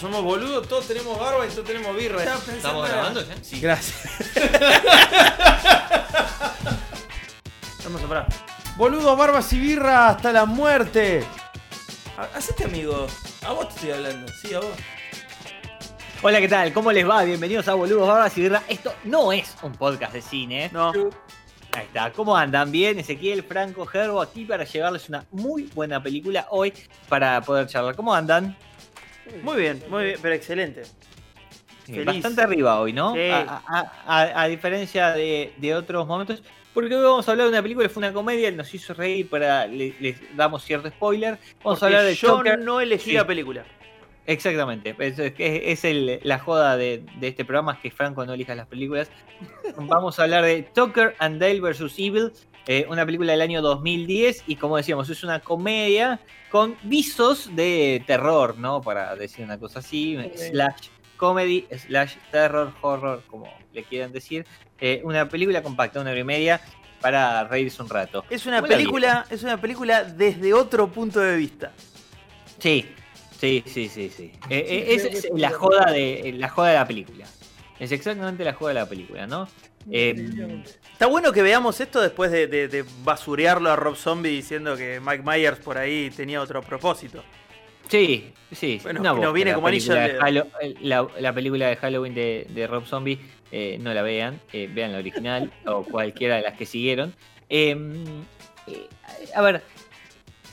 Somos boludos, todos tenemos barba y todos tenemos birra. ¿Estamos grabando ya? Sí. Gracias. Vamos a parar. Boludos, barbas y birra hasta la muerte. Ha- Hacete amigo. A vos te estoy hablando. Sí, a vos. Hola, ¿qué tal? ¿Cómo les va? Bienvenidos a Boludos Barbas y Birra. Esto no es un podcast de cine. No. Ahí está. ¿Cómo andan? Bien, Ezequiel, Franco, Gerbo, aquí para llevarles una muy buena película hoy para poder charlar. ¿Cómo andan? Muy bien, muy bien, pero excelente. Feliz. Bastante arriba hoy, ¿no? Sí. A, a- a- a diferencia de, de otros momentos. Porque hoy vamos a hablar de una película que fue una comedia, nos hizo reír, para le- les damos cierto spoiler. Vamos a hablar de yo Joker. no elegí Sí. la película. Exactamente, es, es- es el- la joda de, de este programa, es que Franco no elija las películas. Vamos a hablar de Tucker and Dale vs. Evil, eh, una película del año 2010 y como decíamos, es una comedia con visos de terror, ¿no? Para decir una cosa así, slash comedy, slash terror, horror, como le quieran decir. Eh, una película compacta, una hora y media, para reírse un rato. Es una película, es una película desde otro punto de vista. Sí, sí, sí, sí, sí. Eh, eh, Sí, es, la joda de la joda de la película. Es exactamente la joda de la película, ¿no? Eh, Está bueno que veamos esto después de, de- de basurearlo a Rob Zombie diciendo que Mike Myers por ahí tenía otro propósito. sí, sí. Bueno, nos bosta viene la como anillo de la, la película de Halloween de, de Rob Zombie, eh, no la vean, eh, vean la original o cualquiera de las que siguieron. Eh, eh, a ver,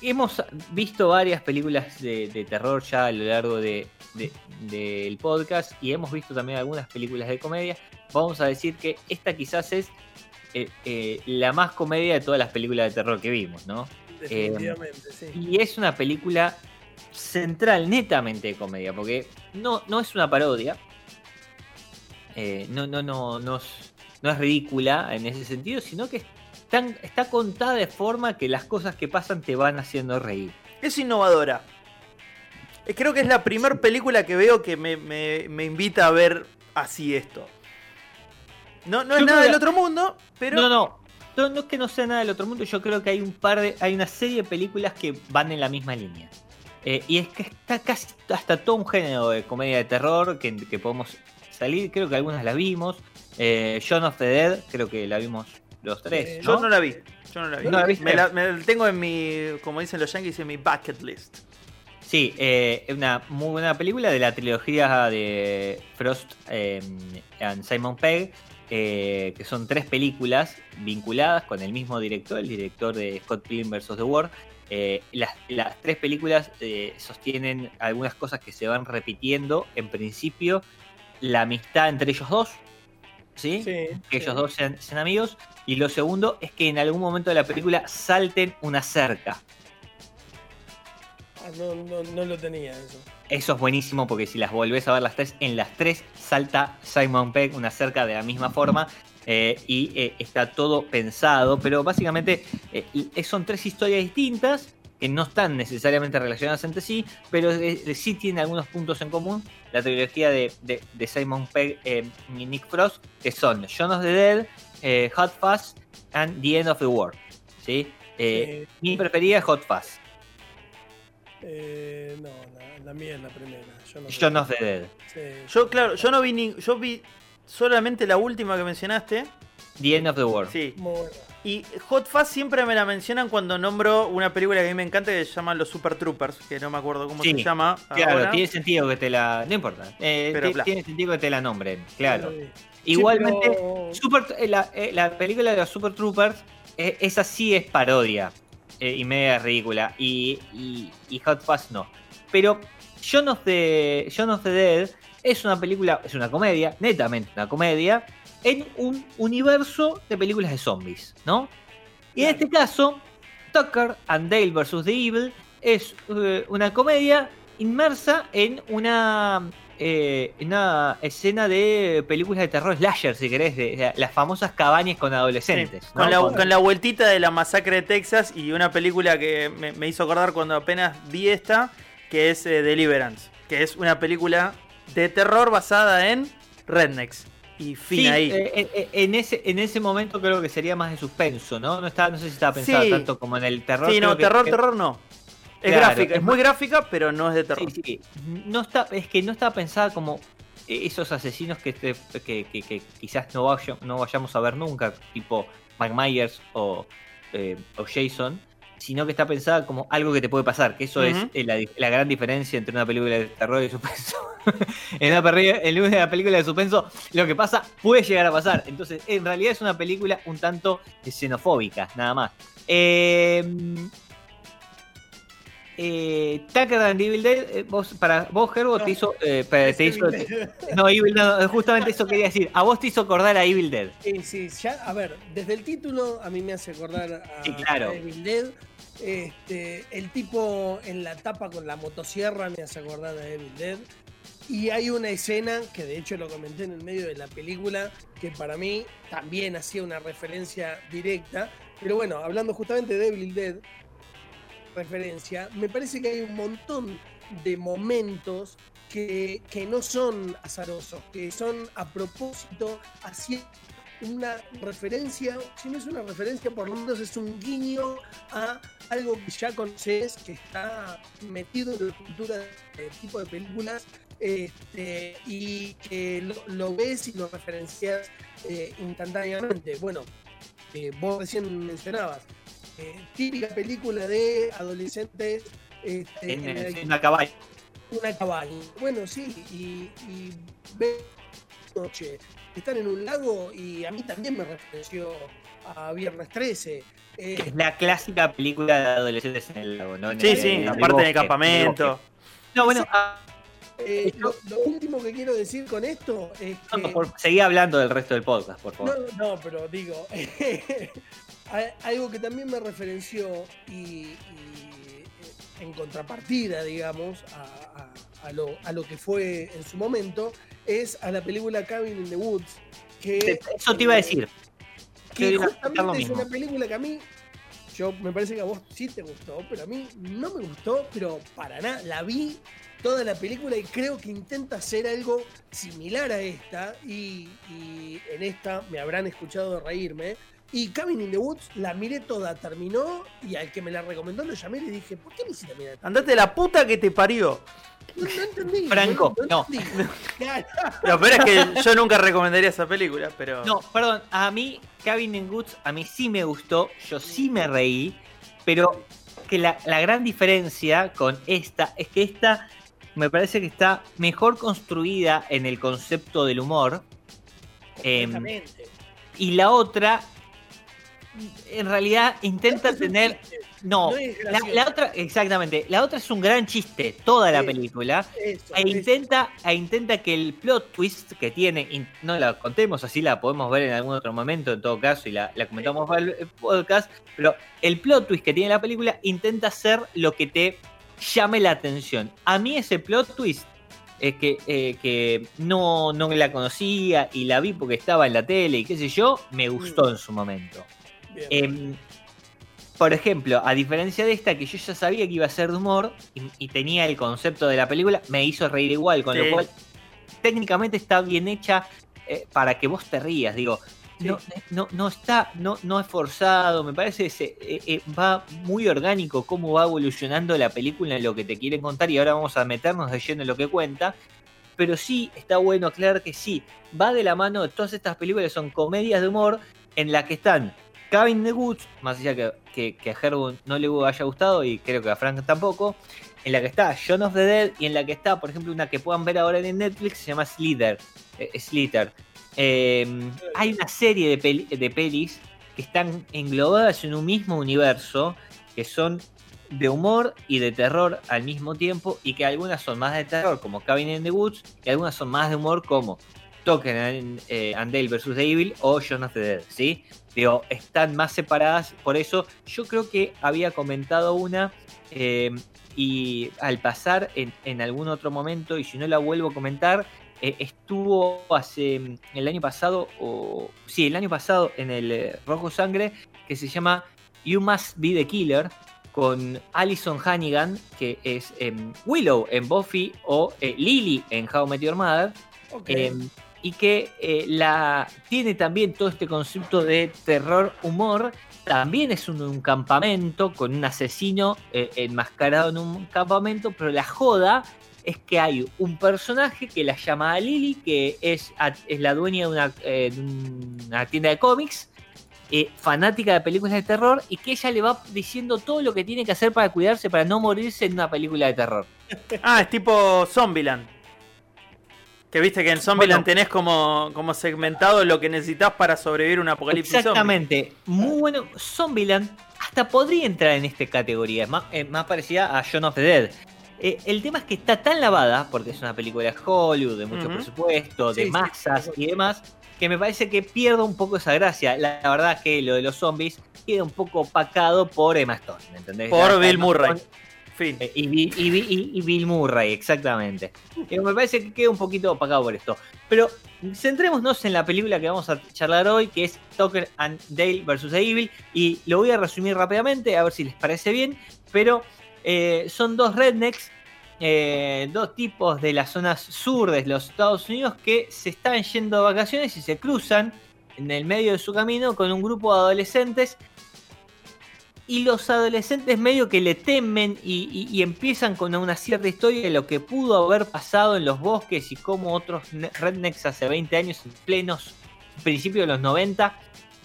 hemos visto varias películas de, de terror ya a lo largo de, de- del podcast y hemos visto también algunas películas de comedia. Vamos a decir que esta quizás es eh, eh, la más comedia de todas las películas de terror que vimos, ¿no? Definitivamente, sí. Y es una película central, netamente de comedia, porque no, no es una parodia. eh, no, no, no, no, es, no es ridícula en ese sentido, sino que está, está contada de forma que las cosas que pasan te van haciendo reír. Es innovadora. Eh, Creo que es la primera película que veo que me, me- me invita a ver así esto. No, no es Yo nada del otro mundo, pero No, no, no, no es que no sea nada del otro mundo, yo creo que hay un par de, hay una serie de películas que van en la misma línea. Eh, y es que está casi hasta todo un género de comedia de terror que, que podemos salir, creo que algunas las vimos. Eh, Shaun of the Dead, creo que la vimos los tres. Eh, yo ¿no? no la vi. Yo no la vi. ¿No la me, la, me la tengo en mi, como dicen los yankees, en mi bucket list. Sí, eh, es una muy buena película de la trilogía de Frost eh, and Simon Pegg, eh, que son tres películas vinculadas con el mismo director, el director de Scott Pilgrim vs. The World. Eh, las, las tres películas eh, sostienen algunas cosas que se van repitiendo. En principio, la amistad entre ellos dos, ¿sí? Sí, que sí. ellos dos sean, sean amigos. Y lo segundo es que en algún momento de la película salten una cerca. Ah, no, no, no lo tenía eso. Eso es buenísimo porque si las volvés a ver las tres, en las tres salta Simon Pegg una cerca de la misma forma eh, y eh, está todo pensado, pero básicamente eh, son tres historias distintas que no están necesariamente relacionadas entre sí, pero eh, sí tienen algunos puntos en común. La trilogía de, de- de Simon Pegg eh, y Nick Frost, que son Shaun of the Dead, eh, Hot Fuzz and The End of the World. ¿sí? Eh, Sí, Mi preferida es Hot Fuzz, eh, no, la, la mía es la primera. Shaun of the Dead. Sí. Yo, claro, yo no vi ni, yo vi solamente la última que mencionaste. The End of the World. Sí. Muy. Y Hot Fuzz siempre me la mencionan cuando nombro una película que a mí me encanta que se llama Los Super Troopers, que no me acuerdo cómo Sí, se llama. Claro, ahora. tiene sentido que te la. No importa. eh, Pero tiene sentido que te la nombren, claro. Sí, Igualmente, pero- Super, eh, la, eh, la película de los Super Troopers, eh, esa sí es parodia eh, y media ridícula. Y, y, y Hot Fuzz no. Pero Shaun of, the, Shaun of the Dead es una película, es una comedia, netamente una comedia, en un universo de películas de zombies, ¿no? Y en este caso, Tucker and Dale vs. The Evil es eh, una comedia inmersa en una, eh, en una escena de películas de terror slasher, si querés, de, de las famosas cabañas con adolescentes. Sí, ¿no? con, la, Con- con la vueltita de la masacre de Texas y una película que me, me hizo acordar cuando apenas vi esta, que es eh, Deliverance, que es una película de terror basada en Rednecks. Y fin Sí, ahí. eh, eh, en, ese, en ese momento creo que sería más de suspenso, ¿no? No, está, no sé si estaba pensada Sí. tanto como en el terror. sí, no, terror, que- terror no. Es Claro, gráfica, es es muy gráfica, pero no es de terror. Sí, sí. No está, es que no está pensada como esos asesinos que, te- que, que- que quizás no, vaya- no vayamos a ver nunca, tipo Mike Myers o, eh, o Jason, sino que está pensada como algo que te puede pasar, que eso es eh, la, gran diferencia entre una película de terror y suspenso. en, una en una película de suspenso, lo que pasa puede llegar a pasar. Entonces, en realidad es una película un tanto xenofóbica, nada más. Eh, eh, Tucker and Evil Dead, eh, vos, para vos, Gerbo, te hizo. eh, para- te hizo no, Evil Dead, no, justamente eso quería decir. A vos te hizo acordar a Evil Dead. Sí, sí, ya, a ver, desde el título a mí me hace acordar a, Sí, claro. a Evil Dead. Este, el tipo en la tapa con la motosierra me hace acordar a Evil Dead. Y hay una escena que de hecho lo comenté en el medio de la película, que para mí también hacía una referencia directa. Pero bueno, hablando justamente de Evil Dead, referencia, me parece que hay un montón de momentos que, que no son azarosos, que son a propósito, haciendo una referencia, si no es una referencia, por lo menos es un guiño a algo que ya conoces, que está metido en la cultura de tipo de películas, este, y que lo, ves y lo referencias eh, instantáneamente. Bueno, eh, vos recién mencionabas, eh, típica película de adolescentes este, En, en la en una cabaña. una cabaña. Bueno, sí, y, y ve noche, están en un lago y a mí también me referenció a Viernes 13. Eh, Es la clásica película de adolescentes en el lago, ¿no? En Sí, el- sí, en aparte bosque, del en el campamento. No, bueno, ah, eh, lo, lo último que quiero decir con esto es que... no, por- seguí hablando del resto del podcast, por favor. No, no, pero digo, hay- algo que también me referenció y, y, eh, en contrapartida, digamos, a, a- a lo, a lo que fue en su momento, es a la película Cabin in the Woods. Que, Eso te iba a decir. que justamente es una película que a mí, yo me parece que a vos sí te gustó, pero a mí no me gustó, pero para nada. La vi toda la película y creo que intenta hacer algo similar a esta. Y, y en esta me habrán escuchado reírme. Y Cabin in the Woods la miré toda, terminó y al que me la recomendó lo llamé y le dije, ¿por qué me hiciste mirar? Andate la puta que te parió. No, no entendí. Franco, no. entendí. Claro. Lo peor es que yo nunca recomendaría esa película, pero. No, perdón, a mí Cabin in Woods, a mí sí me gustó, yo sí me reí, pero que la, la gran diferencia con esta es que esta me parece que está mejor construida en el concepto del humor Completamente. y la otra en realidad intenta tener... No, la, la otra, exactamente, la otra es un gran chiste, toda la Sí. película. Eso, E eso. intenta, e intenta que el plot twist que tiene, no la contemos, así la podemos ver en algún otro momento en todo caso y la, la comentamos para el podcast, pero el plot twist que tiene la película intenta ser lo que te llame la atención. A mí ese plot twist es que, eh, que no, no la conocía y la vi porque estaba en la tele y qué sé yo, me gustó en su momento. Em, por ejemplo, a diferencia de esta, que yo ya sabía que iba a ser de humor y, y tenía el concepto de la película, me hizo reír igual, con Sí. lo cual técnicamente está bien hecha eh, para que vos te rías. Digo, Sí. no, no, no está, no, no es forzado, me parece que eh, eh, va muy orgánico cómo va evolucionando la película en lo que te quieren contar y ahora vamos a meternos de lleno en lo que cuenta. Pero sí, está bueno aclarar que sí, va de la mano de todas estas películas, son comedias de humor en las que están Cabin in the Woods, más allá que, que, que a Herbo no le haya gustado y creo que a Frank tampoco, en la que está John of the Dead y en la que está, por ejemplo, una que puedan ver ahora en Netflix, se llama Slither. eh, Slither. Eh, hay una serie de, de pelis que están englobadas en un mismo universo, que son de humor y de terror al mismo tiempo, y que algunas son más de terror, como Cabin in the Woods, y algunas son más de humor, como Token eh, and Dale vs. Devil o John of the Dead, ¿sí? Digo, están más separadas, por eso yo creo que había comentado una, eh, y al pasar en, en algún otro momento, y si no la vuelvo a comentar, eh, estuvo hace mm, el año pasado, o sí, el año pasado en el eh, Rojo Sangre, que se llama You Must Be the Killer, con Alison Hannigan, que es em, Willow en Buffy o eh, Lily en How I Met Your Mother. Ok. Em, y que eh, la, tiene también todo este concepto de terror humor. También es un, campamento con un asesino eh, enmascarado en un campamento, pero la joda es que hay un personaje que la llama Lily, que es, es la dueña de una, eh, de tienda de cómics, fanática de películas de terror, y que ella le va diciendo todo lo que tiene que hacer para cuidarse, para no morirse en una película de terror. Ah, es tipo Zombieland. Que viste que en Zombieland Bueno. tenés como, como segmentado lo que necesitas para sobrevivir a un apocalipsis zombie. Exactamente. Muy bueno. Zombieland hasta podría entrar en esta categoría. Es más, es más parecida a John of the Dead. Eh, el tema es que está tan lavada, porque es una película de Hollywood, de mucho presupuesto, de Sí, sí, masas sí. y demás, que me parece que pierde un poco esa gracia. La, la verdad que lo de los zombies queda un poco opacado por Emma Stone, ¿me entendés? Por Bill Murray. Stone, Eh, y, Bi- y Bi- y- y Bill Murray, exactamente. Me parece que queda un poquito opacado por esto. Pero centrémonos en la película que vamos a charlar hoy, que es Tucker and Dale vs. Evil. Y lo voy a resumir rápidamente, a ver si les parece bien. Pero eh, son dos rednecks, eh, dos tipos de las zonas sur de los Estados Unidos que se están yendo de vacaciones y se cruzan en el medio de su camino con un grupo de adolescentes y los adolescentes medio que le temen y, empiezan con una cierta historia de lo que pudo haber pasado en los bosques y cómo otros ne- rednecks hace 20 años, en plenos principios de los 90,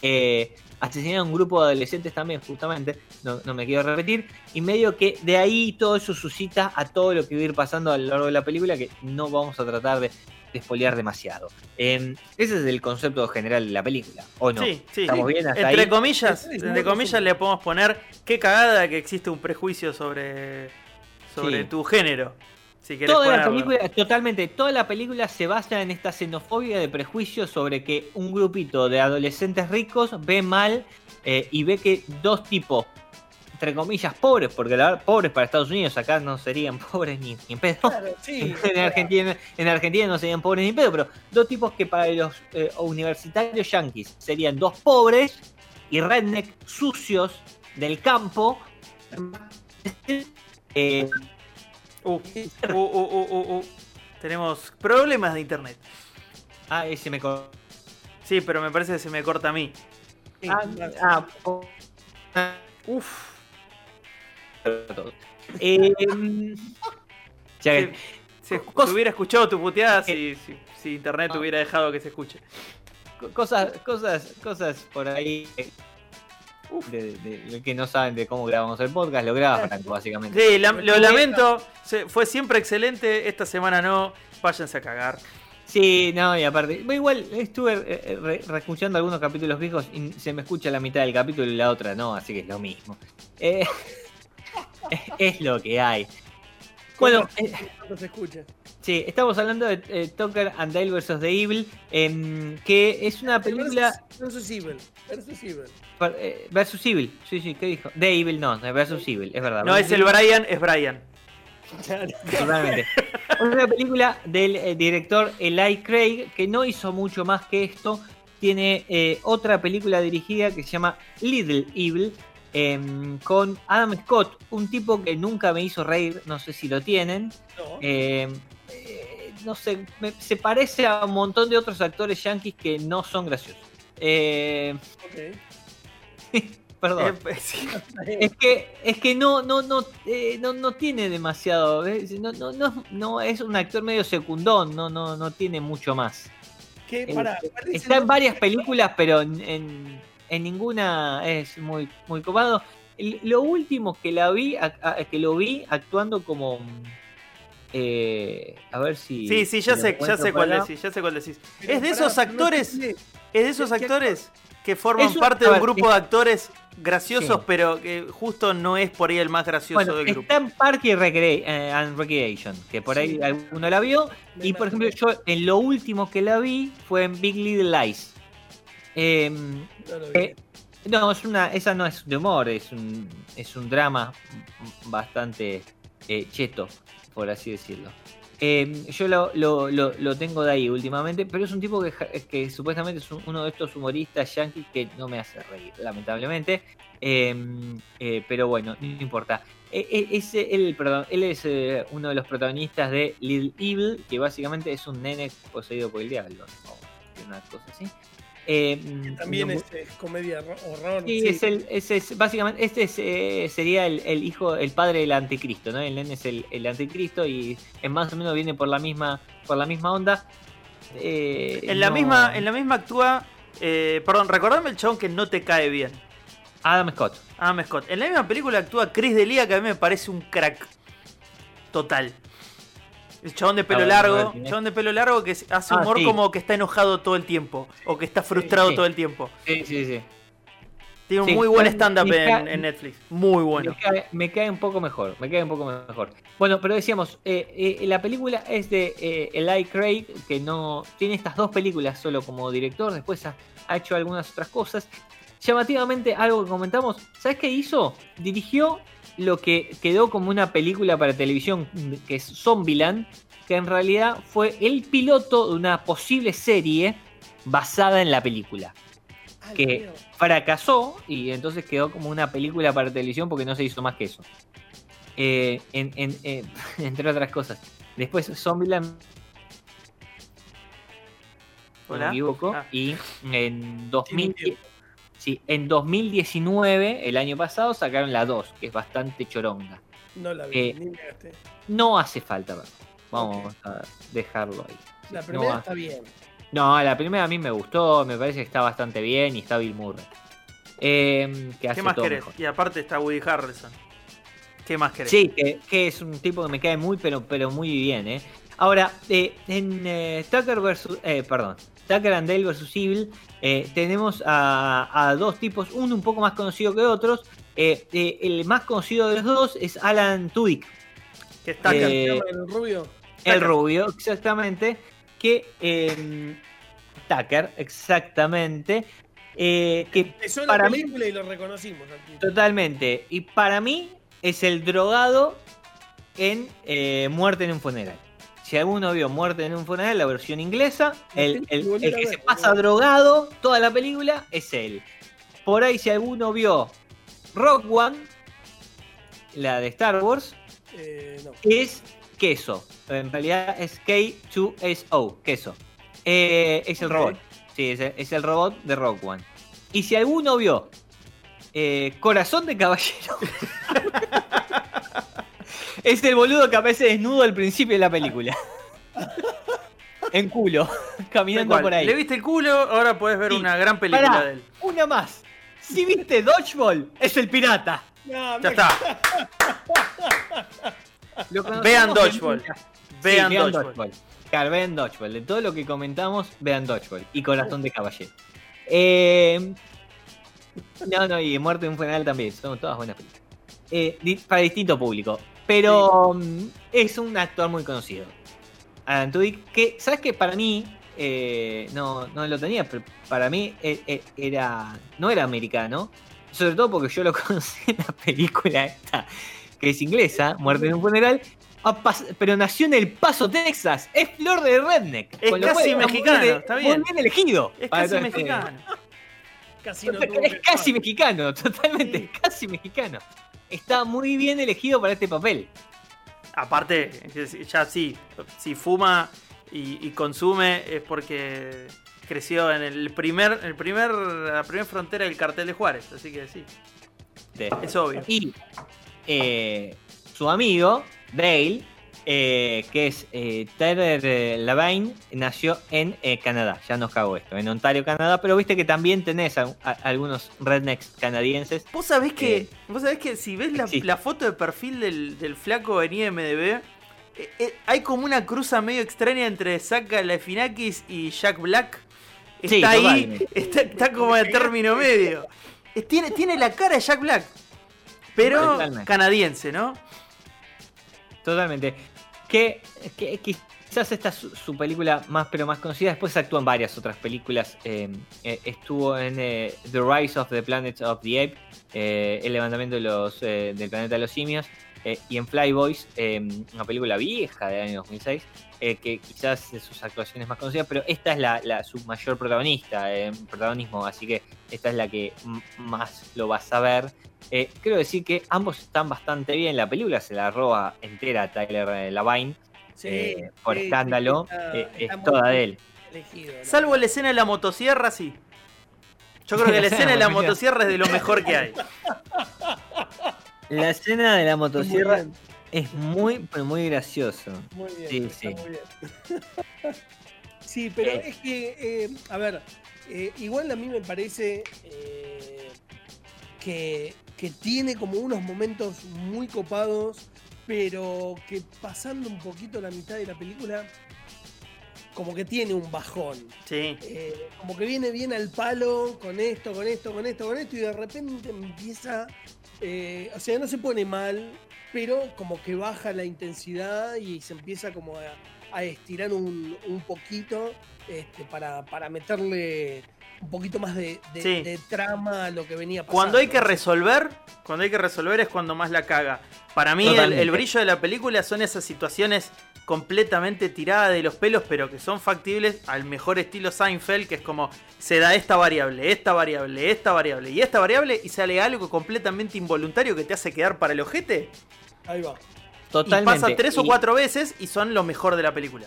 eh, asesinaron a un grupo de adolescentes también, justamente, no, no me quiero repetir, y medio que de ahí todo eso suscita a todo lo que va a ir pasando a lo largo de la película, que no vamos a tratar de, de spoilear demasiado. Eh, ese es el concepto general de la película, ¿o no? Sí, sí. ¿Estamos bien hasta Entre ahí? comillas, Sí, entre comillas le podemos poner qué cagada que existe un prejuicio sobre, sobre Sí. tu género. Si Toda la ponerlo. película, totalmente, toda la película se basa en esta xenofobia de prejuicios sobre que un grupito de adolescentes ricos ve mal eh, y ve que dos tipos, entre comillas, pobres, porque la verdad, pobres para Estados Unidos, acá no serían pobres ni, ni en pedo. Claro, sí. En Argentina, en Argentina no serían pobres ni en pedo, pero dos tipos que para los eh, universitarios yanquis serían dos pobres y redneck sucios del campo. Eh, Uh, uh, uh, uh, uh, uh. Tenemos problemas de internet. ah, ese me co- Sí, pero me parece que se me corta a mí. Sí, Ah, ah, ah, Uf. Todo. Eh, ya que- Si, si Cos- hubiera escuchado tu puteada si, si, si internet hubiera dejado que se escuche. co- cosas, cosas, cosas por ahí de, de- de que no saben de cómo grabamos el podcast, lo graba Franco, básicamente. Sí, la- lo lamento. se- fue siempre excelente. Esta semana no. Váyanse a cagar. Sí, no, y aparte, igual estuve eh, eh, re- reescuchando algunos capítulos viejos y se me escucha la mitad del capítulo y la otra no, así que es lo mismo. Eh, es, lo que hay. Bueno, eh, se escucha. sí, estamos hablando de eh, Tucker and Dale vs. The Evil, em, que es una película Versus Evil. Versus Evil. par- eh, versus Evil. Sí, sí, ¿qué dijo? The Evil no, versus Evil, es verdad. No es el. Brian, es Brian. Totalmente. Es una película del eh, director Eli Craig que no hizo mucho más que esto. Tiene eh, otra película dirigida que se llama Little Evil em, con Adam Scott, un tipo que nunca me hizo reír, no sé si lo tienen. No. Em, eh, no sé, me- se parece a un montón de otros actores yankees que no son graciosos. Eh, Ok. perdón. Eh, sí. Es que, es que no, no, no, eh, no, no tiene demasiado. ¿ves? No, no, no, no, es un actor medio secundón, no, no, no tiene mucho más. Eh, Pará, ¿cuál es Está en varias películas, pero en, en- en ninguna es muy, muy copado. Lo último que la vi, a- a- que lo vi actuando como. eh, a ver si. Sí, sí, ya sé, ya sé cuál decís, ya sé cuál decís. Pero Es de esos actores, es de esos ¿Qué- qué actores que forman parte de un grupo es- de actores graciosos, Sí. pero que justo no es por ahí el más gracioso Bueno, del grupo. está en Park y Recre- eh, and Recreation, que por ahí Sí. alguno la vio. Me Y por ejemplo, yo en lo último que la vi fue en Big Little Lies. Em, vi. eh, no, es una, esa no es de humor, es un, es un drama bastante eh, cheto, por así decirlo. Eh, yo lo, lo- lo- lo tengo de ahí últimamente, pero es un tipo que, que supuestamente es un- uno de estos humoristas yankees que no me hace reír, lamentablemente. Eh, eh, pero bueno, no importa. Eh, eh, es, él, perdón, él es eh, uno de los protagonistas de Little Evil, que básicamente es un nene poseído por el diablo, o una cosa así. Eh, También no- es, es comedia ro- horror. Sí, sí. es el, ese es básicamente, este es, eh, sería el, el hijo, el padre del anticristo, ¿no? El nene es el, el anticristo y es más o menos viene por la misma, por la misma onda. Eh, En la, no- misma, en la misma actúa. eh, perdón, recordame el chabón que no te cae bien. Adam Scott. Adam Scott. En la misma película actúa Chris Delia, que a mí me parece un crack. Total. El chabón de pelo A ver, largo. chabón de pelo largo que hace Ah, humor sí. como que está enojado todo el tiempo. O que está frustrado sí. todo el tiempo. Sí, sí, sí. Tiene un muy buen stand-up en, Netflix. Muy bueno. Me, cae, me cae un poco mejor, me cae un poco mejor. Bueno, pero decíamos, eh, eh, la película es de eh, Eli Craig, que no tiene estas dos películas solo como director, después ha, ha hecho algunas otras cosas. Llamativamente, algo que comentamos, ¿sabes qué hizo? Dirigió lo que quedó como una película para televisión, que es Zombieland, que en realidad fue el piloto de una posible serie basada en la película que- Dios. fracasó y entonces quedó como una película para televisión porque no se hizo más que eso. Eh, en- en- eh, entre otras cosas. Después Zombieland, me equivoco, Ah. y en 2000, tiempo. Sí, en 2019, el año pasado, sacaron la 2, que es bastante choronga. No la vi, eh, ni me gasté. No hace falta verlo. Vamos a dejarlo ahí. La primera está bien. No, la primera a mí me gustó, me parece que está bastante bien y está Bill Murray. Eh, que hace ¿Qué más todo querés? mejor. Y aparte está Woody Harrelson. ¿Qué más querés? Sí, que, que es un tipo que me cae muy, pero, pero muy bien, ¿eh? Ahora, eh, en eh, Tucker versus. eh, perdón. Tucker and Dale versus Evil, eh, tenemos a, a dos tipos, uno un poco más conocido que otros. Eh, eh, el más conocido de los dos es Alan Tudyk, Que está acá. Eh, ¿Se llama el rubio? el rubio, exactamente. Que. eh, Tucker, exactamente. que Empezó la para mí- película y lo reconocimos. Totalmente. Y para mí es el drogado en Muerte en un funeral. Si alguno vio Muerte en un funeral, la versión inglesa, el, el- el que se pasa drogado toda la película es él. Por ahí, si alguno vio Rock One, la de Star Wars, Eh, no. es queso. En realidad es K2SO, queso. Eh, es el robot. Sí, es el, es el robot de Rock One. Y si alguno vio eh, Corazón de Caballero, es el boludo que aparece desnudo al principio de la película. en culo, caminando por ahí. Le viste el culo, ahora puedes ver Sí. una gran película Pará, de él. una más. Si viste Dodgeball, es el pirata. No, Ya está. Vean Dodgeball. Vean Sí, vean Dodgeball. Claro, vean Dodgeball. De todo lo que comentamos, vean Dodgeball. Y Corazón de Caballero. Eh, no, no, y Muerte en un funeral también. Son todas buenas películas. Eh, para distinto público. Pero mm, es un actor muy conocido. Alan Tudyk, que, ¿sabes que Para mí, eh, no, no lo tenía, pero para mí eh, eh, era no era americano. Sobre todo porque yo lo conocí en la película esta, que es inglesa, Muerte en un funeral. pero nació en El Paso, Texas. Es flor de redneck. Es con lo casi cual mexicano, está bien. Muy bien elegido. Es casi mexicano. Casi no es casi mexicano, totalmente, Sí. casi mexicano. Está muy bien elegido para este papel. Aparte, ya sí, si fuma y, y consume es porque creció en el primer, el primer, la primera frontera del cartel de Juárez, así que sí, es obvio. Y eh, su amigo, Dale, eh, que es eh, Tyler eh, nació en eh, Canadá. Ya nos cago esto, en Ontario, Canadá. Pero viste que también tenés a- a- algunos rednecks canadienses. Vos sabés que, vos sabés que si ves la, foto de perfil del, del flaco en IMDB, hay como una cruza medio extraña entre Saka Lafinakis y Jack Black. Está Sí, ahí, está, está como de término medio. Tiene, tiene la cara de Jack Black, pero Totalmente. canadiense, ¿no? Totalmente. Que, que quizás esta es su, película más pero más conocida. Después actuó en varias otras películas. eh, eh, estuvo en eh, The Rise of the Planet of the Ape. eh, el levantamiento de los, del planeta de los simios. y en Flyboys, una película vieja del año 2006, eh, que quizás de sus actuaciones más conocidas, pero esta es la, la su mayor protagonista, eh, protagonismo, así que esta es la que más lo vas a ver. Eh, quiero decir que ambos están bastante bien, la película se la roba entera a Tyler eh, Lavine, Sí, eh, por sí, sí, escándalo, está- eh, está es toda de él. elegido, ¿no? Salvo la escena de la motosierra, sí. Yo creo que la escena de la motosierra es de lo mejor que hay. La escena de la Muy motosierra bien, es muy, pero muy gracioso. Muy bien, Sí, está sí. muy bien. sí, pero Eh. es que, eh, a ver, eh, igual a mí me parece que, que tiene como unos momentos muy copados, pero que pasando un poquito la mitad de la película, como que tiene un bajón. Sí. Eh, como que viene bien al palo con esto, con esto, con esto, con esto, y de repente empieza. eh, o sea, no se pone mal, pero como que baja la intensidad y se empieza como a, estirar un, un poquito este, para, para meterle un poquito más de, de- Sí. de trama a lo que venía pasando. Cuando hay que resolver, cuando hay que resolver es cuando más la caga. Para mí el, brillo de la película son esas situaciones completamente tiradas de los pelos, pero que son factibles al mejor estilo Seinfeld, que es como se da esta variable, esta variable, esta variable y esta variable y sale algo completamente involuntario que te hace quedar para el ojete. Ahí va. Totalmente. Y pasa tres o Y- cuatro veces y son lo mejor de la película.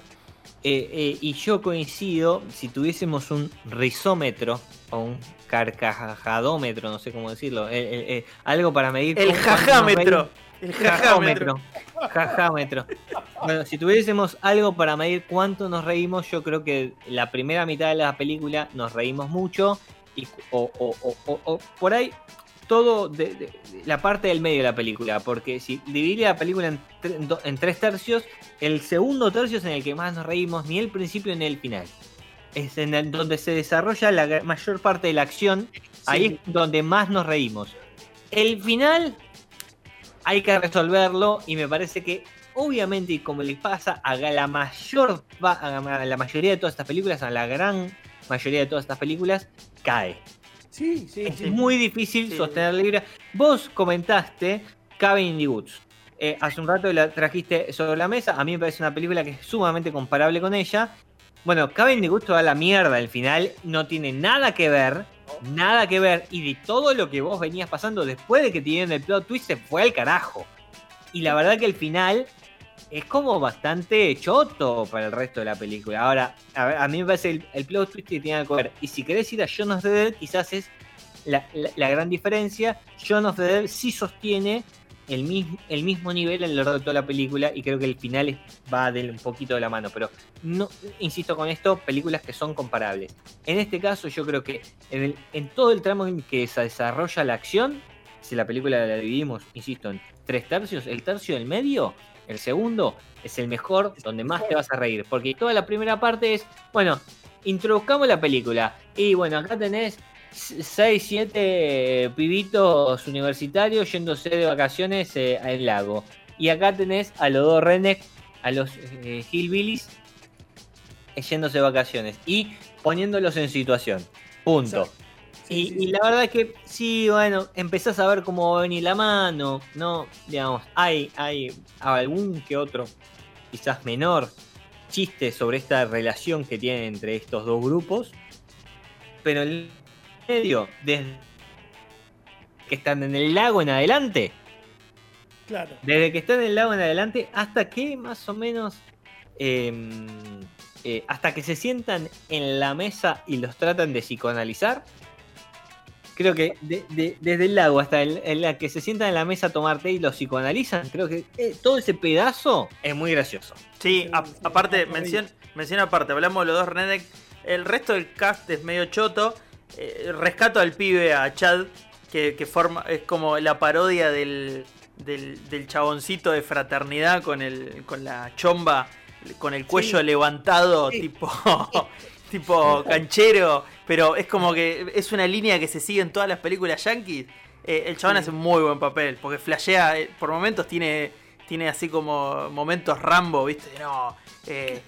Eh, eh, y yo coincido, si tuviésemos un rizómetro o un carcajadómetro, no sé cómo decirlo, eh, algo para medir. El jajámetro. El jajámetro. Jajámetro. Bueno, si tuviésemos algo para medir cuánto nos reímos, yo creo que la primera mitad de la película nos reímos mucho y, o- o- o- o por ahí todo de, de- de la parte del medio de la película, porque si dividí la película en, tre- en do- en tres tercios, el segundo tercio es en el que más nos reímos, ni el principio ni el final. Es en el- donde se desarrolla la mayor parte de la acción, ahí es donde más nos reímos. El final hay que resolverlo y me parece que obviamente y como le pasa a la mayor a la mayoría de todas estas películas, a la gran mayoría de todas estas películas, cae. Sí, sí, Es sí. muy difícil Sí. sostener la libra. Vos comentaste Cabin in the Woods. Eh, hace un rato la trajiste sobre la mesa. A mí me parece una película que es sumamente comparable con ella. Bueno, Cabin in the Woods toda la mierda al final. No tiene nada que ver. Nada que ver. Y de todo lo que vos venías pasando después de que te dieron el plot twist se fue al carajo. Y la verdad que el final es como bastante choto para el resto de la película. Ahora, a, a mí me parece el, el plot twist que tiene que ver. Y si querés ir a Shaun of the Dead, quizás es la, la- gran diferencia. Shaun of the Dead sí sostiene el mismo, el mismo nivel a lo largo de toda la película y creo que el final va del un poquito de la mano. Pero no, insisto con esto, películas que son comparables. En este caso yo creo que en, el- en todo el tramo en que se desarrolla la acción, si la película la dividimos, insisto, en tres tercios, el tercio del medio, el segundo, es el mejor, donde más te vas a reír. Porque toda la primera parte es, bueno, introduzcamos la película. Y bueno, acá tenés 6, 7 pibitos universitarios yéndose de vacaciones eh, al lago. Y acá tenés a los dos Renek, a los eh, Hillbillies, eh, yéndose de vacaciones. Y poniéndolos en situación. Punto. Y, sí, y sí. la verdad que sí, bueno, empezás a ver cómo va a venir la mano, ¿no? Digamos, hay, hay algún que otro, quizás menor, chiste sobre esta relación que tienen entre estos dos grupos, pero el medio, desde que están en el lago en adelante, Claro. desde que están en el lago en adelante hasta que más o menos eh, eh, hasta que se sientan en la mesa y los tratan de psicoanalizar. Creo que de- de- desde el lago hasta el, en la que se sientan en la mesa a tomar té y los psicoanalizan, creo que eh, todo ese pedazo es muy gracioso. Sí, a- aparte, mención, mención aparte, hablamos de los dos Redneck. El resto del cast es medio choto. Eh, rescato al pibe, a Chad, que, que forma, es como la parodia del, del, del chaboncito de fraternidad con, el, con la chomba, con el cuello Sí. levantado, Sí. tipo, tipo canchero. Pero es como que es una línea que se sigue en todas las películas yankees. Eh, el chabón Sí. hace un muy buen papel, porque flashea, eh, por momentos tiene, tiene así como momentos Rambo, ¿viste? No, eh,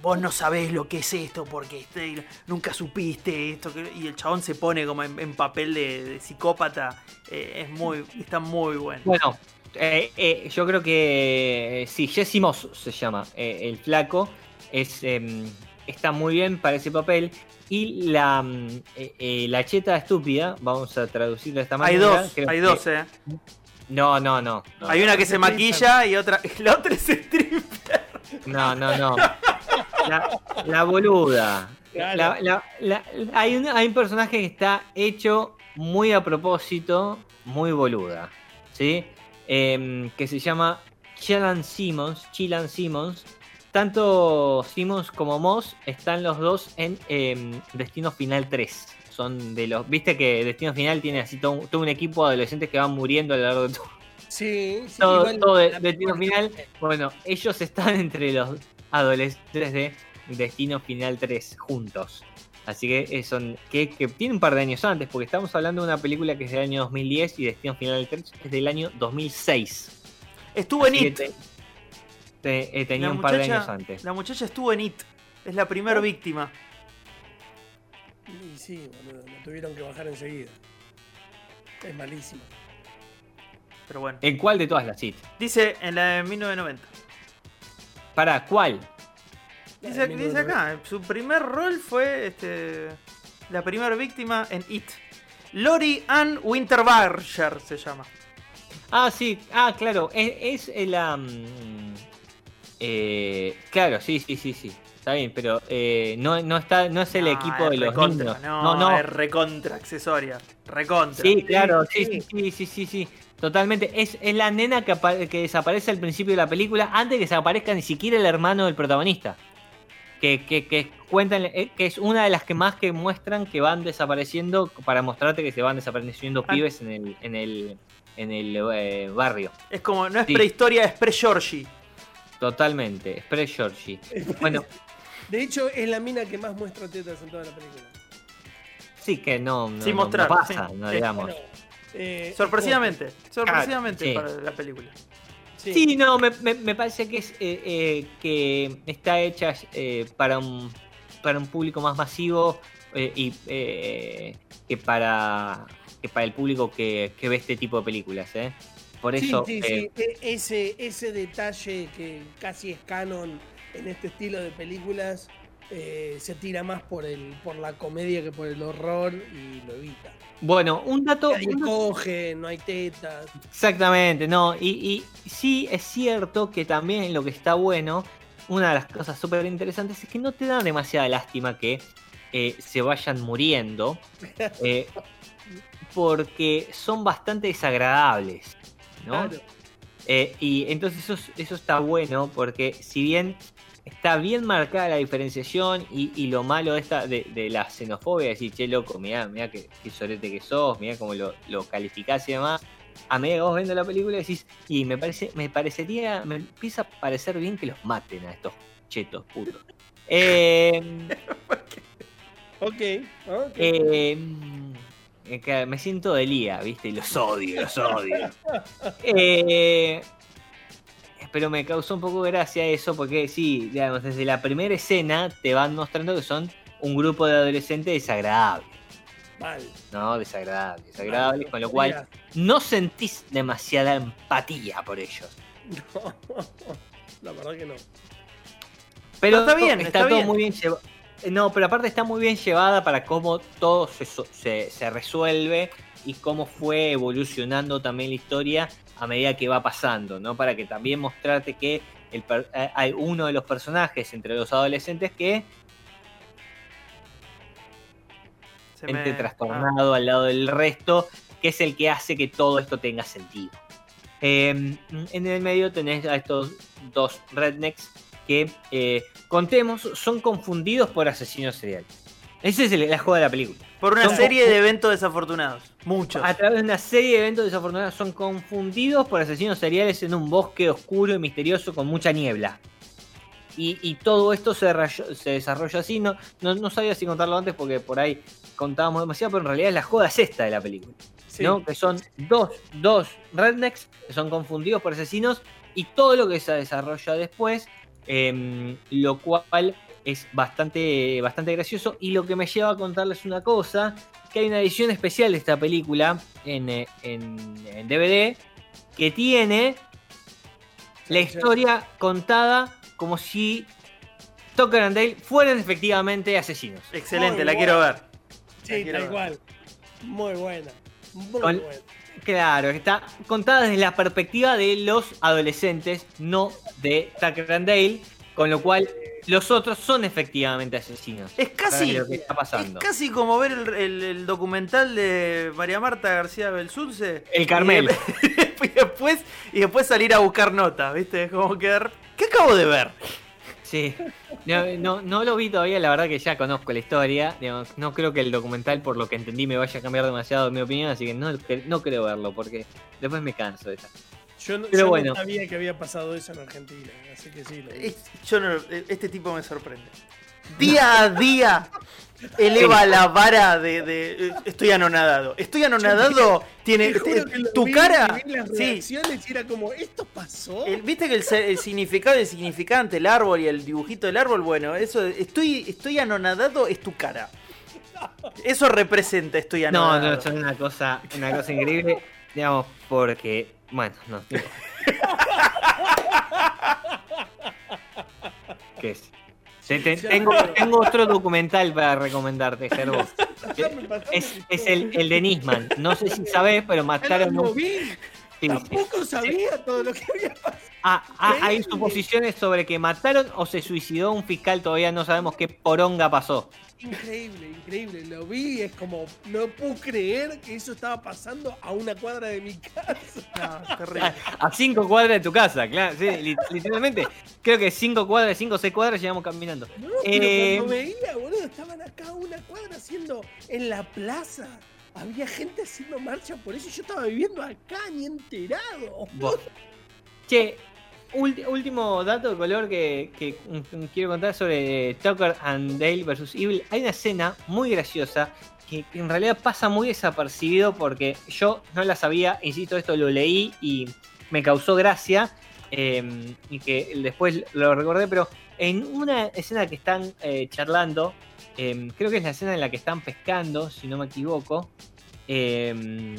vos no sabés lo que es esto, porque este, nunca supiste esto. Y el chabón se pone como en, en papel de, de psicópata. Es muy, está muy bueno. Bueno, yo creo que sí, Jesse Moss se llama. el flaco es em, está muy bien para ese papel. Y la, mm, eh, eh, la cheta estúpida, vamos a traducirlo de esta Hay manera. dos, creo hay que- dos, eh. No, no, no. No, Hay una que se maquilla y otra. La otra es stripper. no, no. no. La, la boluda. Claro. La- la- la- hay, un, hay un personaje que está hecho muy a propósito, muy boluda. ¿Sí? Em, que se llama Chilan Simmons. Chilan Simmons. Tanto Simmons como Moss están los dos en em, Destino Final 3. Son de los. Viste que Destino Final tiene así todo, un- todo un equipo de adolescentes que van muriendo a lo largo de todo Sí, sí, todo, igual todo de, la Destino Final. Bueno, ellos están entre los adolescentes de Destino Final 3 juntos. Así que eh, son que, que tiene un par de años antes, porque estamos hablando de una película que es del año 2010 y Destino Final 3 es del año 2006. Estuvo en Así It. te- te- eh, tenía La un par de muchacha- años antes. La muchacha estuvo en It. Es la primera víctima. Y sí, boludo, lo tuvieron que bajar enseguida. Es malísimo. Pero bueno. ¿En cuál de todas las hits? Dice en la de 1990. ¿Para cuál? Dice, dice acá, su primer rol fue este, la primera víctima en It. Lori Ann Winterbarger se llama. Ah, sí, ah, claro, es, es la... eh, claro, sí, sí, sí, sí. Está bien, pero eh, no, no está, no es el No, equipo es de los recontra, niños. No, no, no. es recontra accesoria. Recontra. Sí, claro, sí, sí. sí, sí, sí. Totalmente. Es, es la nena que, que desaparece al principio de la película antes que desaparezca ni siquiera el hermano del protagonista. Que, que, que cuentan, eh, que es una de las que más que muestran que van desapareciendo para mostrarte que se van desapareciendo Ah. pibes en el, en el, en el eh, barrio. Es como, no es Sí. prehistoria, es pre-Georgie. Totalmente. Express Georgie. Bueno, De hecho, es la mina que más muestra tetas en toda la película. sí que no, no, Sin no- no mostrar, pasa, sí. no digamos. Bueno, eh, Sorpresivamente. Sorpresivamente sí. para la película. Sí. Sí, no, me, me- me parece que es eh, eh, que está hecha eh, para un para un público más masivo eh, y eh, que para que para el público que, que ve este tipo de películas, ¿eh? Por Sí, eso sí, eh, sí. E- Ese, ese detalle que casi es canon en este estilo de películas eh, se tira más por el por la comedia que por el horror y lo evita. bueno, un dato, un dato- coge, no hay tetas. exactamente, no, y, y sí es cierto que también lo que está bueno, una de las cosas súper interesantes es que no te da demasiada lástima que eh, se vayan muriendo. eh, porque son bastante desagradables, ¿no? Claro. Eh, y entonces eso, es- eso está bueno porque si bien está bien marcada la diferenciación y, y lo malo de, esta, de, de la xenofobia, decir, che, loco, mirá, mirá qué, qué sorete que sos, mirá cómo lo, lo calificás y demás, a medida que vos viendo la película decís, y me parece, me parecería, me empieza a parecer bien que los maten a estos chetos putos. Eh, Ok, ok. eh, que me siento de Lía, ¿viste? Y los odio, los odio. Eh, pero me causó un poco de gracia eso, porque sí, digamos, desde la primera escena te van mostrando que son un grupo de adolescentes desagradables, Mal. ¿no? Desagradables, desagradables, Mal, con lo cual mira, no sentís demasiada empatía por ellos. no, la verdad que no. Pero está bien, está, está todo bien. muy bien llevado. No, pero aparte está muy bien llevada para cómo todo se, se, se resuelve y cómo fue evolucionando también la historia a medida que va pasando, ¿no? Para que también mostrarte que el eh, hay uno de los personajes entre los adolescentes que Se me- trastornado al lado del resto, que es el que hace que todo esto tenga sentido. Eh, en el medio tenés a estos dos rednecks que, eh, contemos, son confundidos por asesinos seriales. Ese es el, la joda de la película. Por una Son- serie de eventos desafortunados. Muchos. A través de una serie de eventos desafortunados son confundidos por asesinos seriales en un bosque oscuro y misterioso con mucha niebla. Y, y todo esto se, desarrolla- se desarrolla así. No, no, no sabía si contarlo antes porque por ahí contábamos demasiado, pero en realidad la joda es esta de la película. Sí. ¿no? Que son dos, dos rednecks que son confundidos por asesinos y todo lo que se desarrolla después, em, lo cual es bastante, bastante gracioso. Y lo que me lleva a contarles una cosa, que hay una edición especial de esta película en, eh, en- en DVD que tiene la historia contada como si Tucker and Dale fueran efectivamente asesinos. Excelente, Muy la quiero ver. Sí, tal cual. Muy buena. Muy Con- buena. Claro, está contada desde la perspectiva de los adolescentes, no de Tucker and Dale, con lo cual los otros son efectivamente asesinos. Es casi, lo que está pasando. es casi como ver el, el- el documental de María Marta García Belsunce. El Carmel. Y después, y después salir a buscar notas, ¿viste? Es como que. ¿Qué acabo de ver? Sí, no, no, no lo vi todavía, la verdad que ya conozco la historia. digamos, no creo que el documental, por lo que entendí, me vaya a cambiar demasiado mi opinión, así que no, no creo verlo, porque después me canso de esa. Yo, no, Pero yo no bueno. sabía que había pasado eso en Argentina, así que sí. Lo vi. Es- yo no- este tipo me sorprende. Día a día eleva la vara de, de- Estoy anonadado. Estoy anonadado. Tiene. Te juro que lo tu vi, cara. vi las Sí. y era como, ¿esto pasó? El- Viste que el, el significado del significante, el árbol y el dibujito del árbol, bueno, eso estoy, estoy anonadado es tu cara. Eso representa estoy No, anonadado. no, son una cosa, una cosa increíble, digamos, porque, bueno, no. no. ¿Qué es? Te- te- tengo, tengo otro documental para recomendarte, Gerbo. Es, el, el de Nisman. No sé si sabés, pero mataron un- lo vi. sí, sí. Tampoco sabía todo lo que había pasado. Ah, ah, hay suposiciones sobre que mataron o se suicidó un fiscal, todavía no sabemos qué poronga pasó. Increíble, increíble. Lo vi y es como, no puedo creer que eso estaba pasando a una cuadra de mi casa. No, terrible. A cinco cuadras de tu casa, claro, sí, li- literalmente. Creo que cinco cuadras, cinco o seis cuadras llevamos caminando. No, pero Eh, cuando veía, boludo, estaban acá a una cuadra haciendo en la plaza. Había gente haciendo marcha por eso y yo estaba viviendo acá, ni enterado. Che, último dato de color que, quiero contar sobre Tucker and Dale vs. Evil. Hay una escena muy graciosa que, en realidad pasa muy desapercibido porque yo no la sabía, insisto, esto lo leí y me causó gracia eh, y que después lo recordé, pero en una escena que están eh, charlando, eh, creo que es la escena en la que están pescando, si no me equivoco. eh,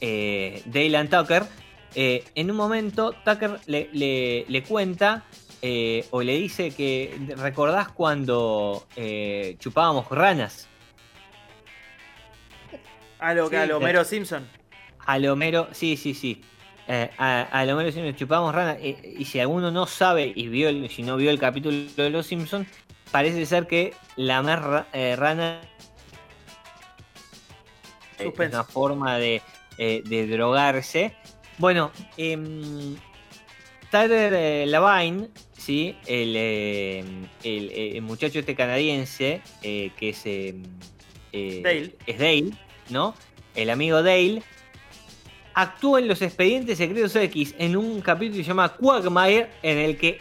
eh, Dale and Tucker, eh, en un momento Tucker le, le- le cuenta eh, o le dice que recordás cuando eh, chupábamos ranas A lo, Sí, a lo Homero Simpson. al Homero, sí, sí, sí. Eh, a, al Homero Simpson chupábamos ranas y si alguno no sabe y vio el- si no vio el capítulo de Los Simpsons, parece ser que la eh, rana es una forma de, de drogarse. Bueno, em, Tyler eh, Lavine, ¿sí? el, eh, el, el muchacho este canadiense, eh, que es, em, eh, Dale. es Dale, ¿no? El amigo Dale, actúa en los expedientes secretos X en un capítulo que se llama Quagmire, en el que,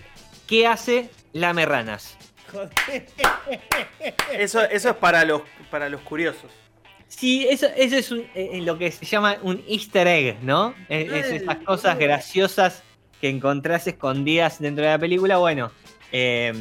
¿qué hace? Lame ranas. Joder. Eso, eso es para los, para los curiosos. Sí, eso, eso es un- eh, lo que se llama un easter egg, ¿no? Es, es esas cosas graciosas que encontrás escondidas dentro de la película. Bueno, eh,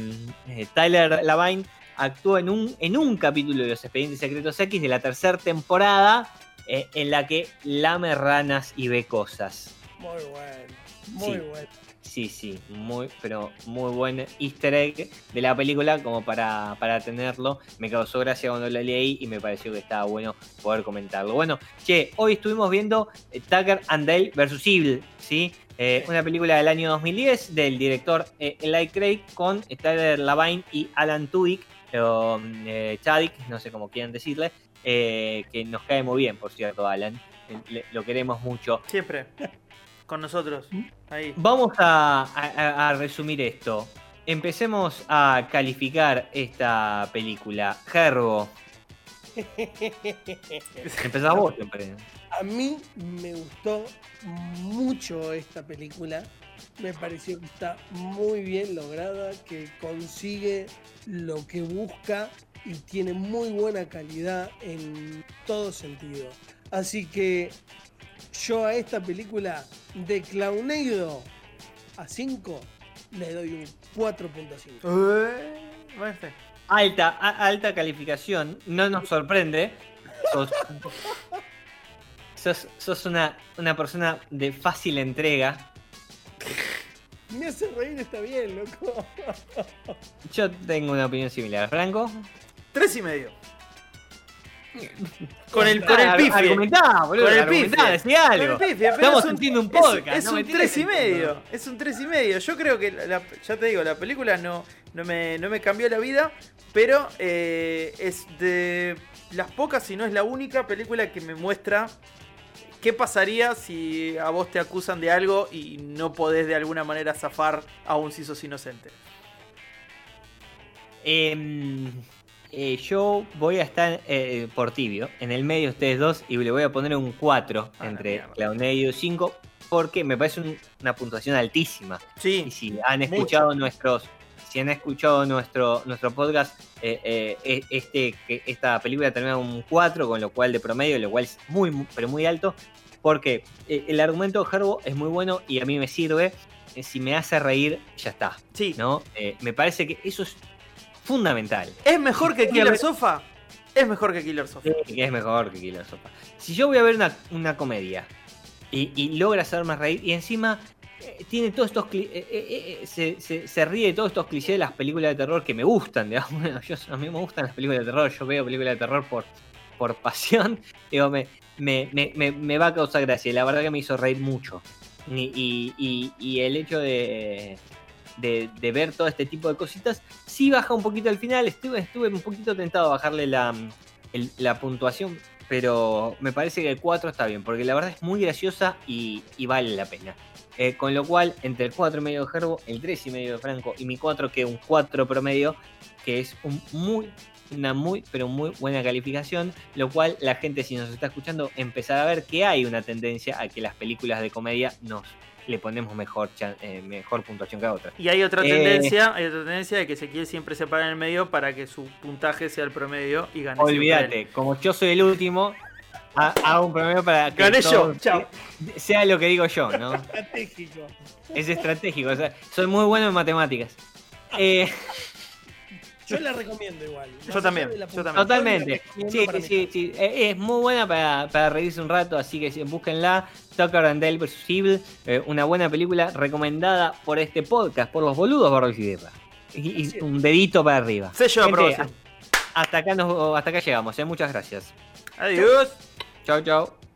eh, Tyler Lavine actuó en un, en un capítulo de Los Expedientes Secretos X de la tercera temporada eh, en la que lame ranas y ve cosas. Muy bueno, muy Sí. bueno. Sí, sí, muy, pero muy buen easter egg de la película como para, para tenerlo. Me causó gracia cuando lo leí y me pareció que estaba bueno poder comentarlo. Bueno, che, hoy estuvimos viendo eh, Tucker and Dale vs. Evil, ¿sí? Eh, una película del año 2010 del director eh, Eli Craig con Tyler Lavine y Alan Tudyk, o eh, Chadwick, no sé cómo quieran decirle, que nos cae muy bien, por cierto, Alan. Lo queremos mucho. Siempre. Con nosotros. Ahí. Vamos a, a- a resumir esto. Empecemos a calificar esta película. Gerbo, empezás vos siempre. A mí me gustó mucho esta película. Me pareció que está muy bien lograda, que consigue lo que busca y tiene muy buena calidad en todo sentido. Así que yo a esta película de Clownado a 5 le doy un 4.5. Eh, está. Alta, a- alta calificación. No nos sorprende. Sos- sos, sos una, una persona de fácil entrega. Me hace reír, está bien, loco. Yo tengo una opinión similar. Franco. Tres y medio. Con el, con el pife. Argumentá, boludo. Con el pife. decí algo. Con el pife, pero Estamos es un- podcast. Es, no un tres y medio. Es un tres y medio. Yo creo que, la- ya te digo, la película no, no, me, no me cambió la vida, pero eh, es de las pocas, si no es la única película que me muestra qué pasaría si a vos te acusan de algo y no podés de alguna manera zafar aún si sos inocente. Em, eh, yo voy a estar eh, por tibio, en el medio de ustedes dos, y le voy a poner un 4 A la entre. Claudio y 5, porque me parece un- una puntuación altísima. Y Sí, si han escuchado nuestros, si han escuchado nuestro, nuestro podcast, eh, eh, este, que esta película termina un 4, con lo cual de promedio, lo cual es muy, muy- pero muy alto, porque el argumento de Herbo es muy bueno y a mí me sirve. Si me hace reír, ya está. sí. ¿no? Me parece que eso es fundamental. ¿Es mejor que Killer ver- Sofa? Es mejor que Killer Sofa. Es mejor que Killer Sopa. Si yo voy a ver una, una comedia y, y logra hacerme reír y encima eh, tiene todos estos eh, eh, eh, se, se- se ríe de todos estos clichés de las películas de terror que me gustan, digamos. Bueno, yo, a mí me gustan las películas de terror, yo veo películas de terror por, por pasión, digo, me, me, me- me- me va a causar gracia. Y la verdad que me hizo reír mucho. Y, y- y- y el hecho de, de, ver todo este tipo de cositas, sí baja un poquito al final. Estuve, estuve un poquito tentado a bajarle la, la puntuación, pero me parece que el 4 está bien, porque la verdad es muy graciosa y, vale la pena. Eh, con lo cual, entre el 4 y medio de Gerbo, el 3 y medio de Franco y mi 4, que es un 4 promedio, que es un muy, una muy, pero muy buena calificación, lo cual la gente, si nos está escuchando, empezará a ver que hay una tendencia a que las películas de comedia nos le ponemos mejor, chan- eh, mejor puntuación que a otras. Y hay otra Eh. tendencia, hay otra tendencia de que Ezequiel siempre se para en el medio para que su puntaje sea el promedio y gane. Olvídate, como yo soy el último, ha- hago un promedio para que Gané yo, chao. sea lo que digo yo, ¿no? Estratégico. Es estratégico, o sea, soy muy bueno en matemáticas. Eh, Yo la recomiendo igual. Yo también, yo totalmente. Sí, sí, sí, Es muy buena para, para reírse un rato, así que búsquenla. Tucker and Dale vs. Evil, eh, una buena película recomendada por este podcast, por los boludos Barros y Guerra. Y, y un dedito para arriba. Sello de Gente, hasta acá, nos, hasta acá llegamos, eh. muchas gracias. Adiós. Chau, chau.